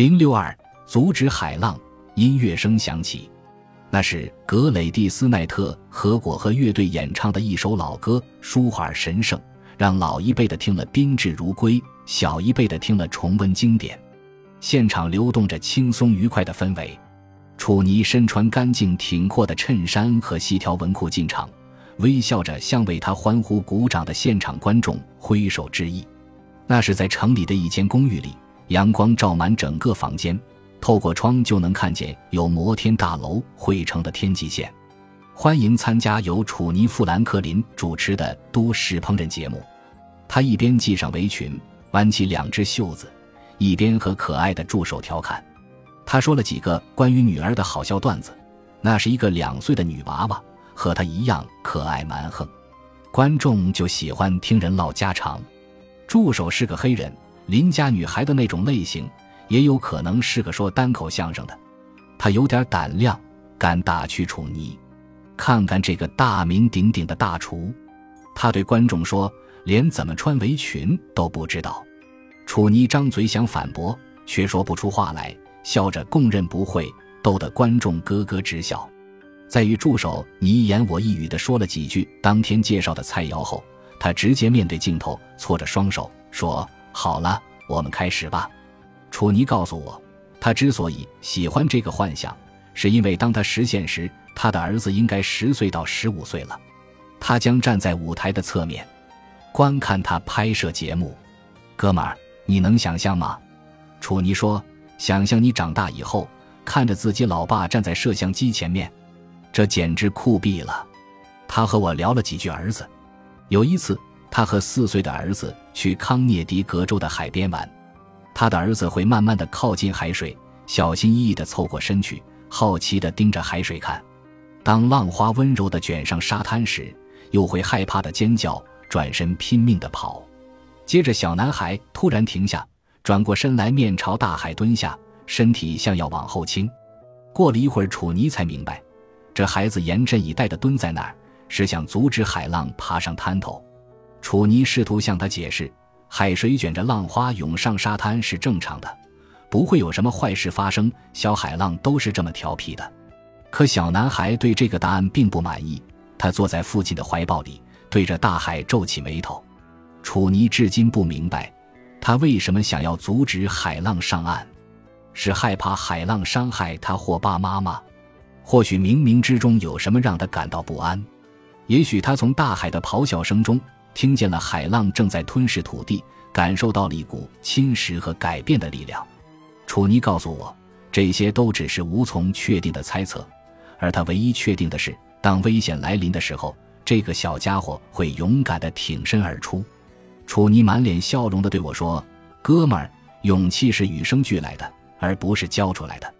零六二，阻止海浪。音乐声响起，那是格雷蒂斯奈特和果和乐队演唱的一首老歌，舒缓神圣，让老一辈的听了宾至如归，小一辈的听了重温经典。现场流动着轻松愉快的氛围。楚尼身穿干净挺阔的衬衫和细条纹裤进场，微笑着向为他欢呼鼓掌的现场观众挥手致意。那是在城里的一间公寓里，阳光照满整个房间，透过窗就能看见有摩天大楼汇成的天际线。欢迎参加由楚尼·富兰克林主持的都市烹饪节目。他一边系上围裙，挽起两只袖子，一边和可爱的助手调侃。他说了几个关于女儿的好笑段子，那是一个两岁的女娃娃，和她一样可爱蛮横。观众就喜欢听人唠家常。助手是个黑人，邻家女孩的那种类型，也有可能是个说单口相声的。他有点胆量，敢打趣楚妮：“看看这个大名鼎鼎的大厨。”他对观众说：“连怎么穿围裙都不知道。”楚尼张嘴想反驳，却说不出话来。笑着供认不讳，逗得观众咯咯直笑。在与助手你一言我一语地说了几句当天介绍的菜肴后，他直接面对镜头，搓着双手说：“好了，我们开始吧。”楚尼告诉我，他之所以喜欢这个幻想，是因为当他实现时，他的儿子应该十岁到十五岁了。他将站在舞台的侧面，观看他拍摄节目。哥们儿，你能想象吗？楚尼说。想象你长大以后，看着自己老爸站在摄像机前面，这简直酷毙了。他和我聊了几句儿子。有一次，他和四岁的儿子去康涅狄格州的海边玩，他的儿子会慢慢的靠近海水，小心翼翼的凑过身去，好奇的盯着海水看。当浪花温柔的卷上沙滩时，又会害怕的尖叫，转身拼命的跑。接着，小男孩突然停下。转过身来，面朝大海蹲下，身体像要往后倾。过了一会儿，楚尼才明白，这孩子严阵以待地蹲在那儿，是想阻止海浪爬上滩头。楚尼试图向他解释，海水卷着浪花涌上沙滩是正常的，不会有什么坏事发生。小海浪都是这么调皮的。可小男孩对这个答案并不满意，他坐在父亲的怀抱里，对着大海皱起眉头。楚尼至今不明白。他为什么想要阻止海浪上岸？是害怕海浪伤害他或爸妈吗？或许冥冥之中有什么让他感到不安。也许他从大海的咆哮声中听见了海浪正在吞噬土地，感受到了一股侵蚀和改变的力量。楚尼告诉我，这些都只是无从确定的猜测，而他唯一确定的是，当危险来临的时候，这个小家伙会勇敢地挺身而出。楚尼满脸笑容地对我说：“哥们儿，勇气是与生俱来的，而不是教出来的。”